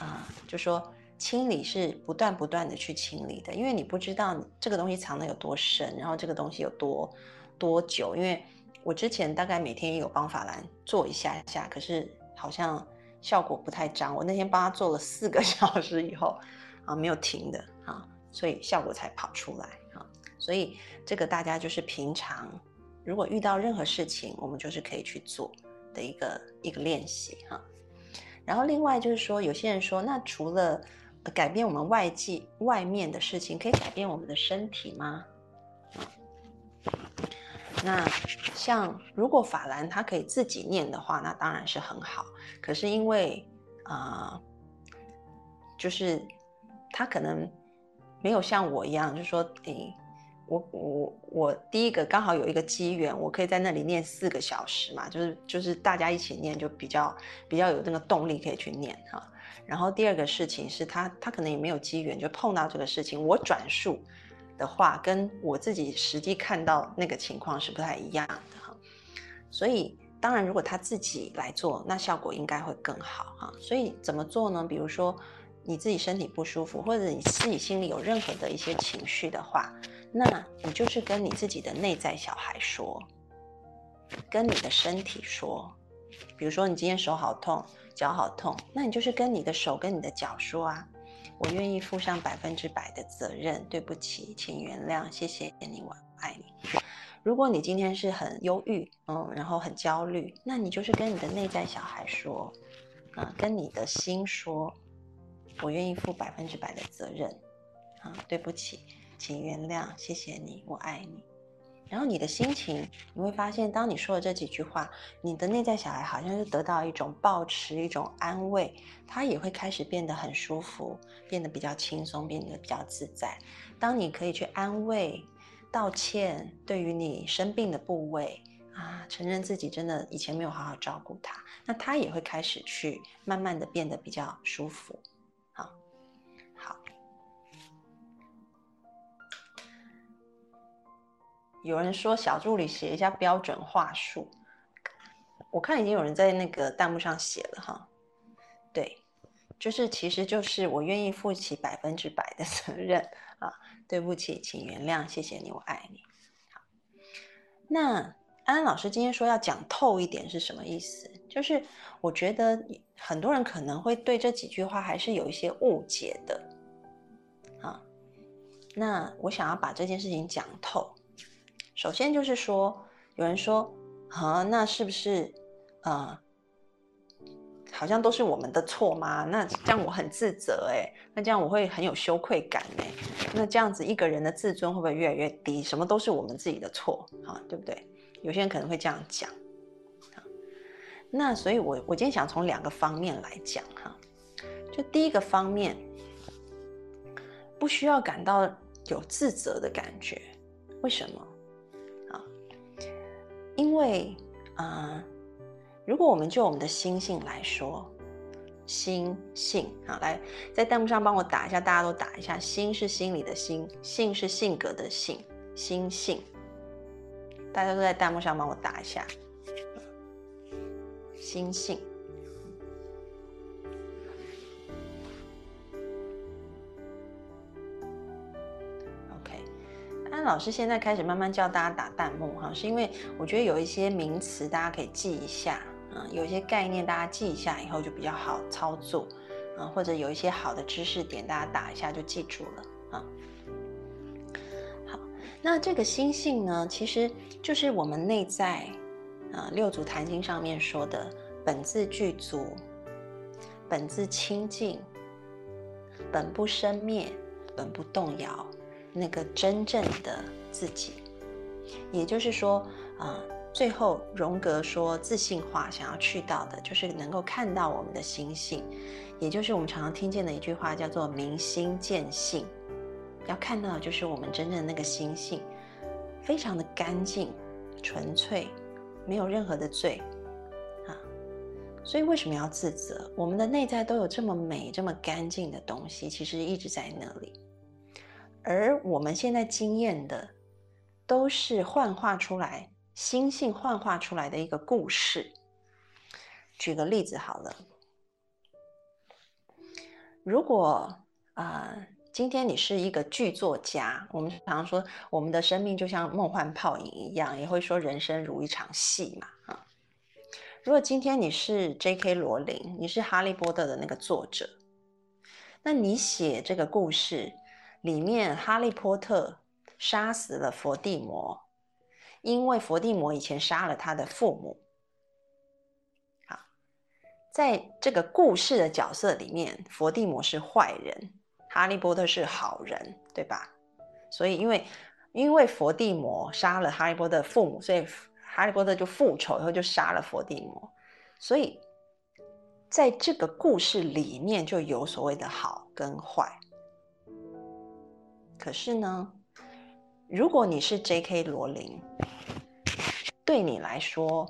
啊，就说清理是不断不断的去清理的，因为你不知道这个东西藏的有多深，然后这个东西有多多久。因为我之前大概每天也有帮法兰做一下下，可是好像效果不太彰。我那天帮他做了四个 小时以后啊，没有停的啊，所以效果才跑出来啊。所以这个大家就是平常。如果遇到任何事情，我们就是可以去做的一个一个练习哈。然后另外就是说，有些人说，那除了改变我们外界外面的事情，可以改变我们的身体吗？那像如果法兰他可以自己念的话，那当然是很好。可是因为啊，就是他可能没有像我一样，就是说诶。我我我第一个刚好有一个机缘，我可以在那里念四个小时嘛，就是就是大家一起念，就比较比较有那个动力可以去念哈。然后第二个事情是他他可能也没有机缘就碰到这个事情，我转述的话跟我自己实际看到那个情况是不太一样的哈。所以当然如果他自己来做，那效果应该会更好哈。所以怎么做呢？比如说你自己身体不舒服，或者你自己心里有任何的一些情绪的话。那你就是跟你自己的内在小孩说，跟你的身体说，比如说你今天手好痛，脚好痛，那你就是跟你的手跟你的脚说啊，我愿意负上百分之百的责任，对不起，请原谅，谢谢你，我爱你。如果你今天是很忧郁，嗯，然后很焦虑，那你就是跟你的内在小孩说，啊，跟你的心说，我愿意负百分之百的责任，啊，对不起。请原谅，谢谢你，我爱你。然后你的心情，你会发现，当你说了这几句话，你的内在小孩好像是得到一种抱持、一种安慰，他也会开始变得很舒服，变得比较轻松，变得比较自在。当你可以去安慰、道歉，对于你生病的部位啊，承认自己真的以前没有好好照顾他，那他也会开始去慢慢的变得比较舒服。有人说小助理写一下标准话术，我看已经有人在那个弹幕上写了哈。对，就是其实就是我愿意负起百分之百的责任啊，对不起，请原谅，谢谢你，我爱你。好，那安安老师今天说要讲透一点是什么意思？就是我觉得很多人可能会对这几句话还是有一些误解的啊。那我想要把这件事情讲透。首先就是说，有人说，啊，那是不是，呃，好像都是我们的错吗？那这样我很自责哎，那这样我会很有羞愧感哎，那这样子一个人的自尊会不会越来越低？什么都是我们自己的错啊，对不对？有些人可能会这样讲，那所以我我今天想从两个方面来讲哈，就第一个方面，不需要感到有自责的感觉，为什么？因为，啊，如果我们就我们的心性来说，心性啊，来在弹幕上帮我打一下，大家都打一下，心是心里的心，性是性格的性，心性，大家都在弹幕上帮我打一下，心性。那老师现在开始慢慢教大家打弹幕哈，是因为我觉得有一些名词大家可以记一下啊，有一些概念大家记一下以后就比较好操作啊，或者有一些好的知识点大家打一下就记住了啊。好，那这个心性呢，其实就是我们内在啊六祖坛经上面说的本自具足，本自清净，本不生灭，本不动摇。那个真正的自己，也就是说，啊，最后荣格说自信化想要去到的，就是能够看到我们的心性，也就是我们常常听见的一句话，叫做“明心见性”。要看到的就是我们真正的那个心性，非常的干净、纯粹，没有任何的罪啊。所以为什么要自责？我们的内在都有这么美、这么干净的东西，其实一直在那里。而我们现在经验的，都是幻化出来、心性幻化出来的一个故事。举个例子好了，如果啊，今天你是一个剧作家，我们常常说我们的生命就像梦幻泡影一样，也会说人生如一场戏嘛，啊。如果今天你是 J.K. 罗琳，你是《哈利波特》的那个作者，那你写这个故事里面，哈利波特杀死了伏地魔，因为伏地魔以前杀了他的父母。好，在这个故事的角色里面，伏地魔是坏人，哈利波特是好人，对吧？所以，因为因为伏地魔杀了哈利波特父母，所以。哈利波特就复仇，然后就杀了伏地魔，所以在这个故事里面就有所谓的好跟坏。可是呢，如果你是 J.K. 罗琳，对你来说，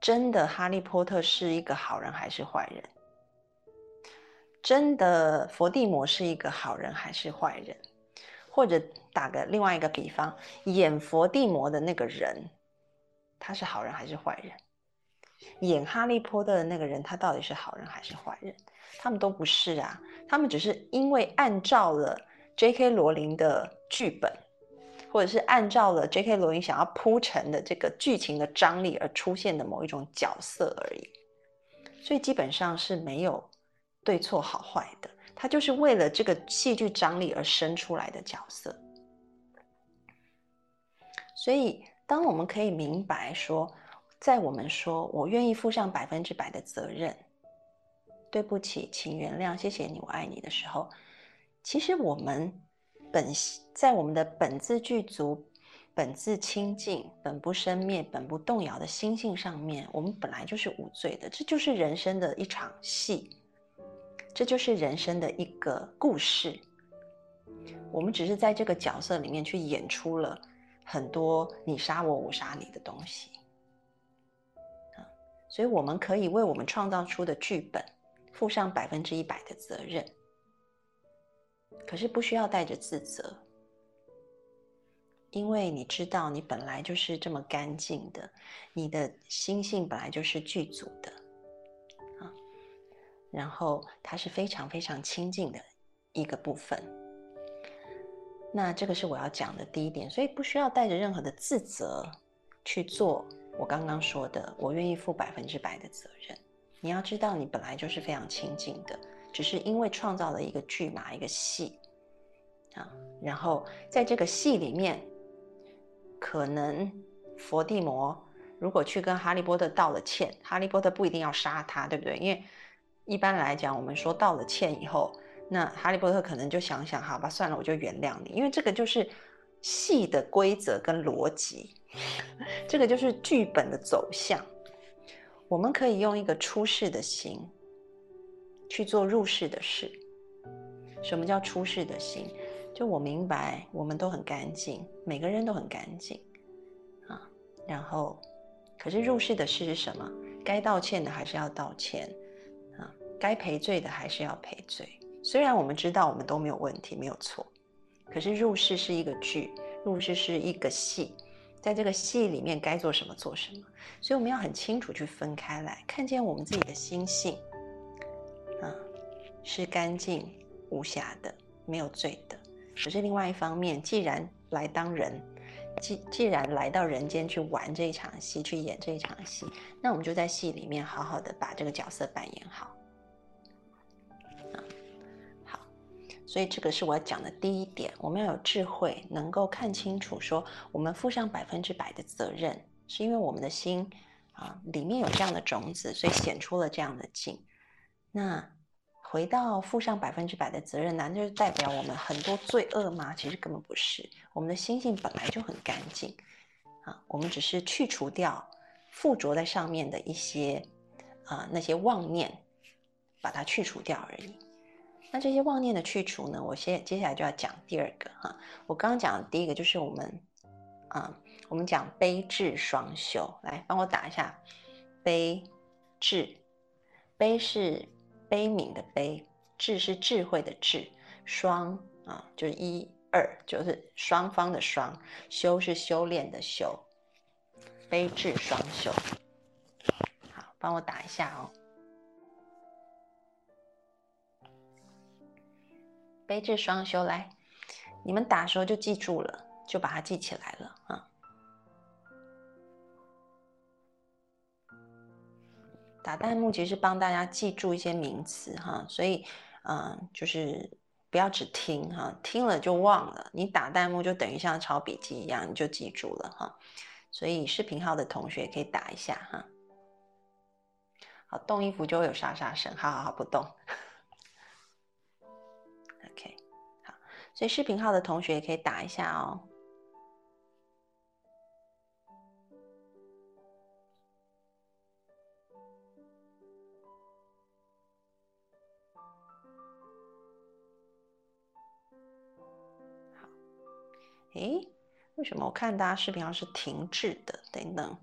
真的哈利波特是一个好人还是坏人？真的佛地魔是一个好人还是坏人？或者打个另外一个比方，演佛地魔的那个人。他是好人还是坏人？演哈利波特的那个人，他到底是好人还是坏人？他们都不是啊，他们只是因为按照了 J.K. 罗琳的剧本，或者是按照了 J.K. 罗琳想要铺陈的这个剧情的张力而出现的某一种角色而已。所以基本上是没有对错好坏的，他就是为了这个戏剧张力而生出来的角色。所以。当我们可以明白说，在我们说我愿意负上百分之百的责任，对不起，请原谅，谢谢你，我爱你的时候，其实我们本在我们的本自具足、本自清净、本不生灭、本不动摇的心性上面，我们本来就是无罪的。这就是人生的一场戏，这就是人生的一个故事。我们只是在这个角色里面去演出了。很多你杀我，我杀你的东西，啊，所以我们可以为我们创造出的剧本负上百分之一百的责任，可是不需要带着自责，因为你知道你本来就是这么干净的，你的心性本来就是具足的，啊，然后它是非常非常清净的一个部分。那这个是我要讲的第一点，所以不需要带着任何的自责去做我刚刚说的，我愿意负百分之百的责任。你要知道，你本来就是非常清净的，只是因为创造了一个剧码、一个戏啊，然后在这个戏里面，可能佛地魔如果去跟哈利波特道了歉，哈利波特不一定要杀他，对不对？因为一般来讲，我们说道了歉以后。那哈利波特可能就想想，好吧，算了，我就原谅你，因为这个就是戏的规则跟逻辑，这个就是剧本的走向。我们可以用一个出世的心去做入世的事。什么叫出世的心？就我明白，我们都很干净，每个人都很干净啊。然后，可是入世的事是什么？该道歉的还是要道歉啊，该赔罪的还是要赔罪。虽然我们知道我们都没有问题，没有错，可是入世是一个剧，入世是一个戏，在这个戏里面该做什么做什么，所以我们要很清楚去分开来，看见我们自己的心性，是干净无瑕的，没有罪的。可是另外一方面，既然来当人，既既然来到人间去玩这一场戏，去演这一场戏，那我们就在戏里面好好的把这个角色扮演好。所以这个是我要讲的第一点，我们要有智慧，能够看清楚，说我们负上百分之百的责任，是因为我们的心啊里面有这样的种子，所以显出了这样的境。那回到负上百分之百的责任，难道是代表我们很多罪恶吗？其实根本不是，我们的心性本来就很干净，啊，我们只是去除掉附着在上面的一些啊那些妄念，把它去除掉而已。那这些妄念的去除呢？我先接下来就要讲第二个哈。我刚刚讲的第一个就是我们啊，我们讲悲智双修，来帮我打一下悲智。悲是悲悯的悲，智是智慧的智，双啊就是一二，就是双方的双，修是修炼的修，悲智双修。好，帮我打一下哦。悲智双修，来，你们打的时候就记住了，就把它记起来了啊。打弹幕其实帮大家记住一些名词哈，所以嗯，就是不要只听哈，听了就忘了。你打弹幕就等于像抄笔记一样，你就记住了哈。所以视频号的同学可以打一下哈。好，动衣服就会有沙沙声，好好好，不动。OK，好所以视频号的同学也可以打一下哦。诶，为什么我看大家视频号是停滞的？等等，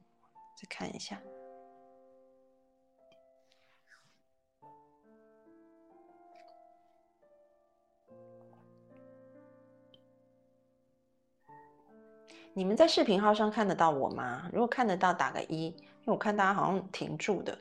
再看一下。你们在视频号上看得到我吗？如果看得到，打个一，因为我看大家好像停住的。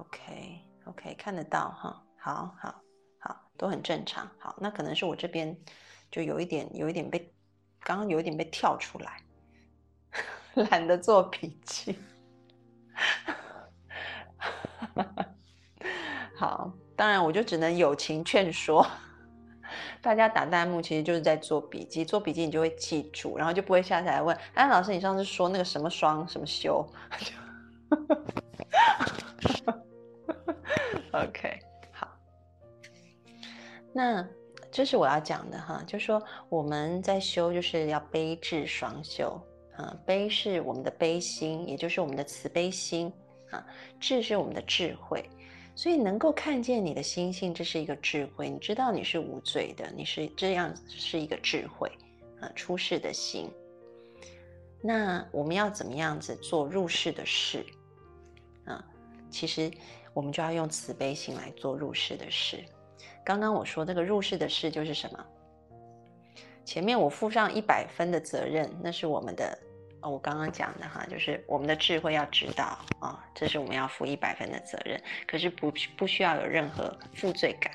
OK，OK，看得到哈，好好好，都很正常。好，那可能是我这边就有一点，有一点被刚刚有一点被跳出来，懒得做笔记。好，当然我就只能友情劝说大家打弹幕，其实就是在做笔记。做笔记你就会记住，然后就不会下下来问：“哎，老师，你上次说那个什么双什么修？” OK，好。那这是我要讲的哈，就是说我们在修就是要悲智双修啊。悲是我们的悲心，也就是我们的慈悲心。啊，智是我们的智慧，所以能够看见你的心性，这是一个智慧。你知道你是无罪的，你是这样是一个智慧啊，出世的心。那我们要怎么样子做入世的事啊？其实我们就要用慈悲心来做入世的事。刚刚我说这个入世的事就是什么？前面我负上一百分的责任，那是我们的。哦，我刚刚讲的哈，就是我们的智慧要知道啊，这是我们要负一百分的责任，可是不不需要有任何负罪感。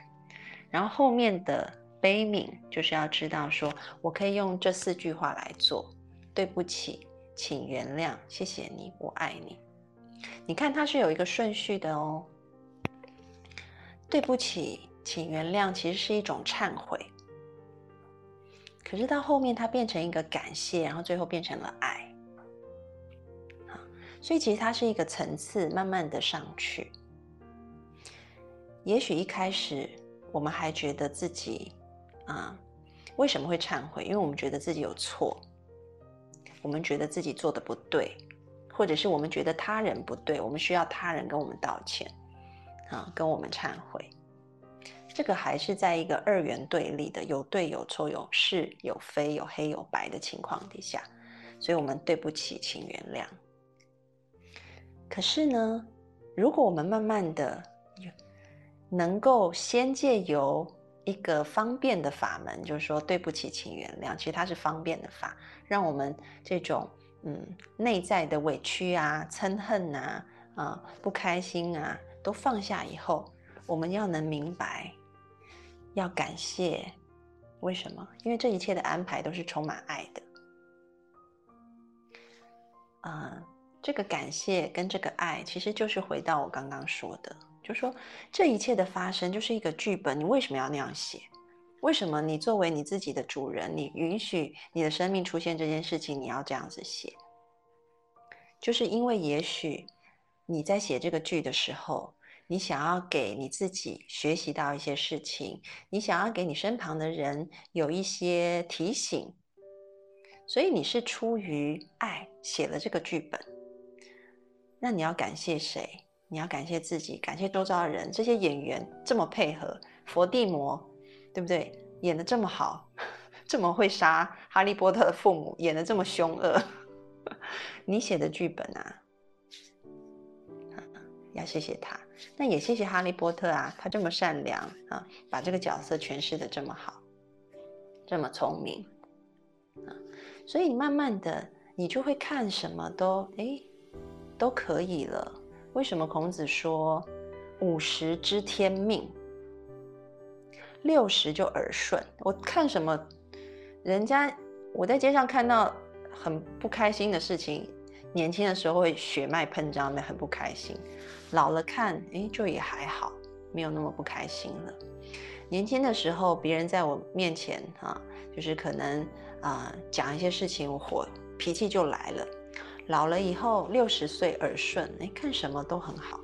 然后后面的悲悯，就是要知道说，我可以用这四句话来做：对不起，请原谅，谢谢你，我爱你。你看它是有一个顺序的哦。对不起，请原谅，其实是一种忏悔，可是到后面它变成一个感谢，然后最后变成了爱。所以其实它是一个层次，慢慢的上去。也许一开始我们还觉得自己啊，为什么会忏悔？因为我们觉得自己有错，我们觉得自己做的不对，或者是我们觉得他人不对，我们需要他人跟我们道歉啊，跟我们忏悔。这个还是在一个二元对立的，有对有错，有是有非，有黑有白的情况底下，所以我们对不起，请原谅。可是呢，如果我们慢慢的能够先借由一个方便的法门，就是说对不起，请原谅，其实它是方便的法，让我们这种嗯内在的委屈啊、嗔恨啊、啊不开心啊都放下以后，我们要能明白，要感谢，为什么？因为这一切的安排都是充满爱的，啊。这个感谢跟这个爱，其实就是回到我刚刚说的，就说这一切的发生就是一个剧本，你为什么要那样写？为什么你作为你自己的主人，你允许你的生命出现这件事情，你要这样子写？就是因为也许你在写这个剧的时候，你想要给你自己学习到一些事情，你想要给你身旁的人有一些提醒，所以你是出于爱写了这个剧本。那你要感谢谁？你要感谢自己，感谢周遭的人，这些演员这么配合，佛地魔，对不对？演的这么好，这么会杀哈利波特的父母，演的这么凶恶，你写的剧本啊，要谢谢他。那也谢谢哈利波特啊，他这么善良啊，把这个角色诠释的这么好，这么聪明啊，所以慢慢的你就会看什么都哎都可以了。为什么孔子说五十知天命，六十就耳顺？我看什么，人家我在街上看到很不开心的事情，年轻的时候会血脉喷张的很不开心。老了看，哎，就也还好，没有那么不开心了。年轻的时候，别人在我面前，哈，就是可能啊讲一些事情，我火脾气就来了。老了以后，六十岁耳顺，哎，看什么都很好。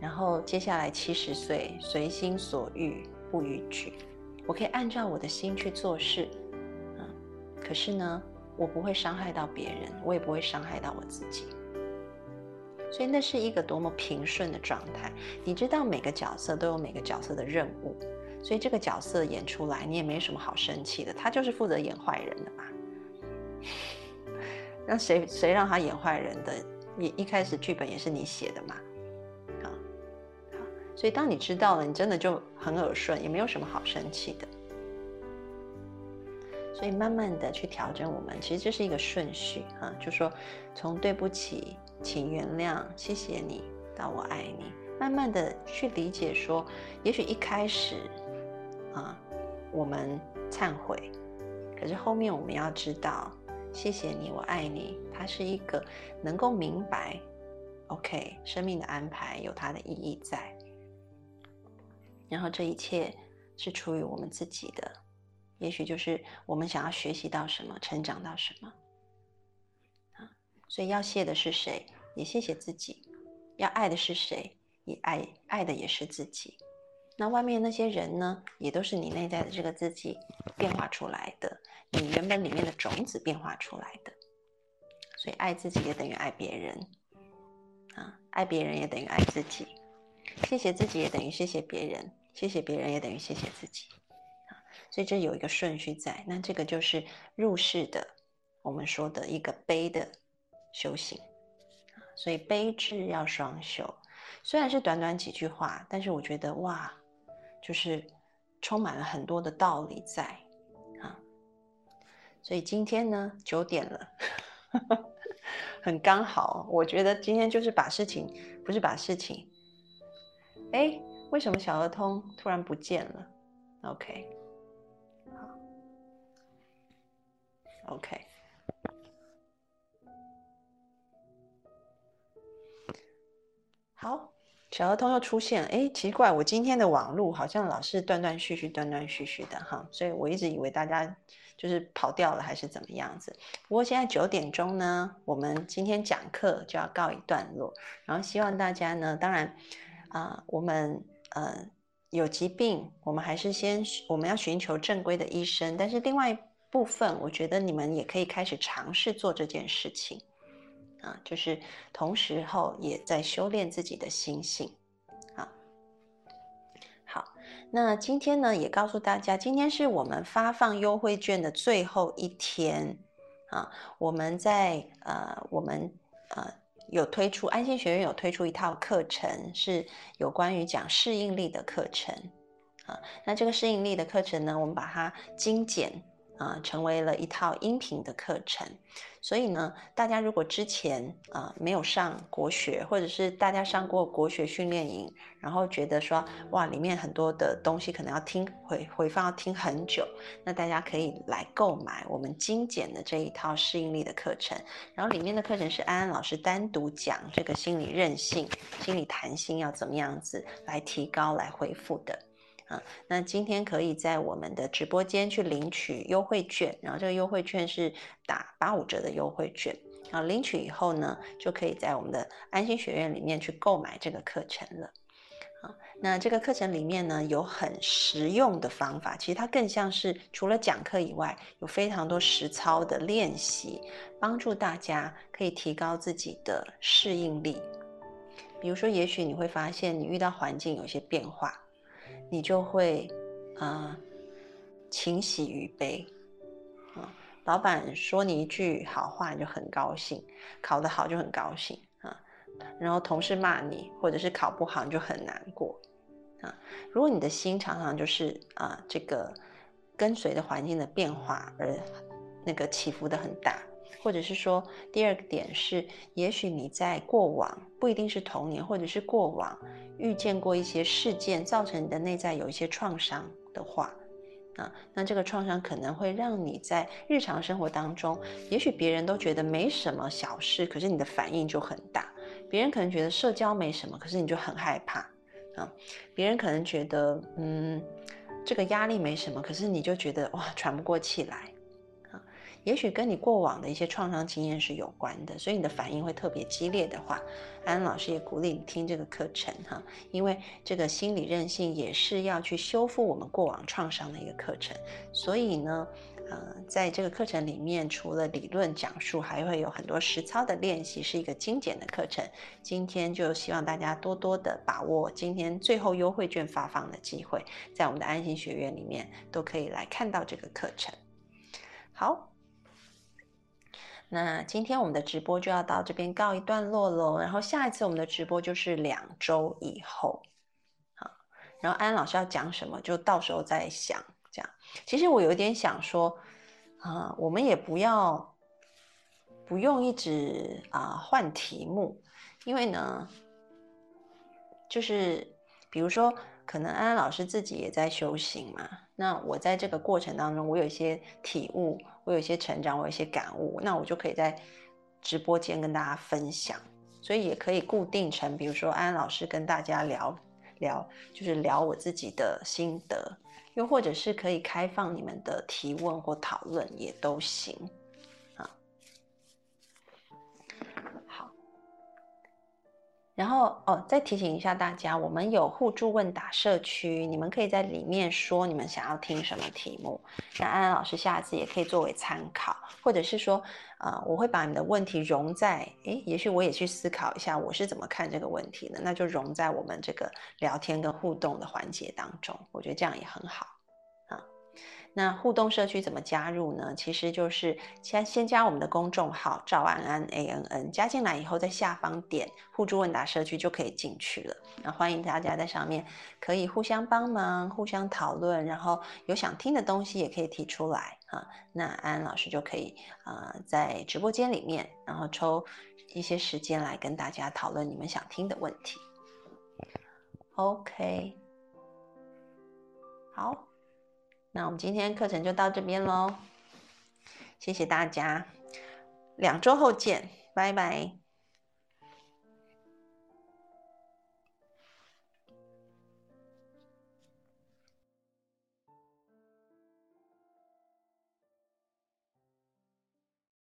然后接下来七十岁，随心所欲不逾矩，我可以按照我的心去做事，嗯，可是呢，我不会伤害到别人，我也不会伤害到我自己。所以那是一个多么平顺的状态。你知道每个角色都有每个角色的任务，所以这个角色演出来，你也没什么好生气的。他就是负责演坏人的嘛。那谁谁让他演坏人的？一一开始剧本也是你写的嘛？所以当你知道了，你真的就很耳顺，也没有什么好生气的。所以慢慢的去调整我们，其实这是一个顺序啊，就说从对不起。请原谅，谢谢你，到我爱你。慢慢的去理解，说，也许一开始，啊，我们忏悔，可是后面我们要知道，谢谢你，我爱你，它是一个能够明白，OK，生命的安排有它的意义在。然后这一切是出于我们自己的，也许就是我们想要学习到什么，成长到什么。啊所以要谢的是谁？也谢谢自己。要爱的是谁？也爱爱的也是自己。那外面那些人呢？也都是你内在的这个自己变化出来的，你原本里面的种子变化出来的。所以爱自己也等于爱别人啊，爱别人也等于爱自己。谢谢自己也等于谢谢别人，谢谢别人也等于谢谢自己啊。所以这有一个顺序在。那这个就是入世的，我们说的一个悲的。修行所以悲智要双修。虽然是短短几句话，但是我觉得哇，就是充满了很多的道理在啊。所以今天呢，九点了，很刚好。我觉得今天就是把事情，不是把事情。哎，为什么小儿通突然不见了？OK，好，OK。好，小儿通又出现，哎，奇怪，我今天的网络好像老是断断续续、断断续续的哈，所以我一直以为大家就是跑掉了还是怎么样子。不过现在九点钟呢，我们今天讲课就要告一段落，然后希望大家呢，当然啊，我们呃有疾病，我们还是先我们要寻求正规的医生，但是另外一部分，我觉得你们也可以开始尝试做这件事情。啊，就是同时候也在修炼自己的心性，啊，好，那今天呢也告诉大家，今天是我们发放优惠券的最后一天，啊，我们在呃，我们呃有推出安心学院有推出一套课程，是有关于讲适应力的课程，啊，那这个适应力的课程呢，我们把它精简。啊，成为了一套音频的课程，所以呢，大家如果之前啊没有上国学，或者是大家上过国学训练营，然后觉得说哇，里面很多的东西可能要听回回放要听很久，那大家可以来购买我们精简的这一套适应力的课程，然后里面的课程是安安老师单独讲这个心理韧性、心理弹性要怎么样子来提高、来恢复的。啊，那今天可以在我们的直播间去领取优惠券，然后这个优惠券是打八五折的优惠券，啊，领取以后呢，就可以在我们的安心学院里面去购买这个课程了。啊，那这个课程里面呢，有很实用的方法，其实它更像是除了讲课以外，有非常多实操的练习，帮助大家可以提高自己的适应力。比如说，也许你会发现你遇到环境有些变化，你就会啊，情喜于悲。啊，老板说你一句好话，你就很高兴；考得好就很高兴啊。然后同事骂你，或者是考不好，你就很难过啊。如果你的心常常就是啊，这个跟随着环境的变化而那个起伏的很大，或者是说第二个点是，也许你在过往不一定是童年，或者是过往遇见过一些事件，造成你的内在有一些创伤的话。啊，那这个创伤可能会让你在日常生活当中，也许别人都觉得没什么小事，可是你的反应就很大。别人可能觉得社交没什么，可是你就很害怕。啊，别人可能觉得嗯，这个压力没什么，可是你就觉得哇，喘不过气来。也许跟你过往的一些创伤经验是有关的，所以你的反应会特别激烈的话，安老师也鼓励你听这个课程哈，因为这个心理韧性也是要去修复我们过往创伤的一个课程，所以呢，呃，在这个课程里面，除了理论讲述，还会有很多实操的练习，是一个精简的课程。今天就希望大家多多的把握今天最后优惠券发放的机会，在我们的安心学院里面都可以来看到这个课程。好。那今天我们的直播就要到这边告一段落喽，然后下一次我们的直播就是两周以后，好，然后安老师要讲什么，就到时候再想。这样，其实我有点想说，啊，我们也不要不用一直啊换题目，因为呢，就是比如说。可能安安老师自己也在修行嘛，那我在这个过程当中，我有一些体悟，我有一些成长，我有一些感悟，那我就可以在直播间跟大家分享，所以也可以固定成，比如说安安老师跟大家聊聊，就是聊我自己的心得，又或者是可以开放你们的提问或讨论也都行。然后哦，再提醒一下大家，我们有互助问答社区，你们可以在里面说你们想要听什么题目，那安安老师下次也可以作为参考，或者是说，呃，我会把你的问题融在，诶，也许我也去思考一下我是怎么看这个问题的，那就融在我们这个聊天跟互动的环节当中，我觉得这样也很好。那互动社区怎么加入呢？其实就是先先加我们的公众号赵安安 A N N，加进来以后，在下方点互助问答社区就可以进去了。那欢迎大家在上面可以互相帮忙、互相讨论，然后有想听的东西也可以提出来哈。那安安老师就可以啊在直播间里面，然后抽一些时间来跟大家讨论你们想听的问题。OK，好。那我们今天课程就到这边喽，谢谢大家，两周后见，拜拜。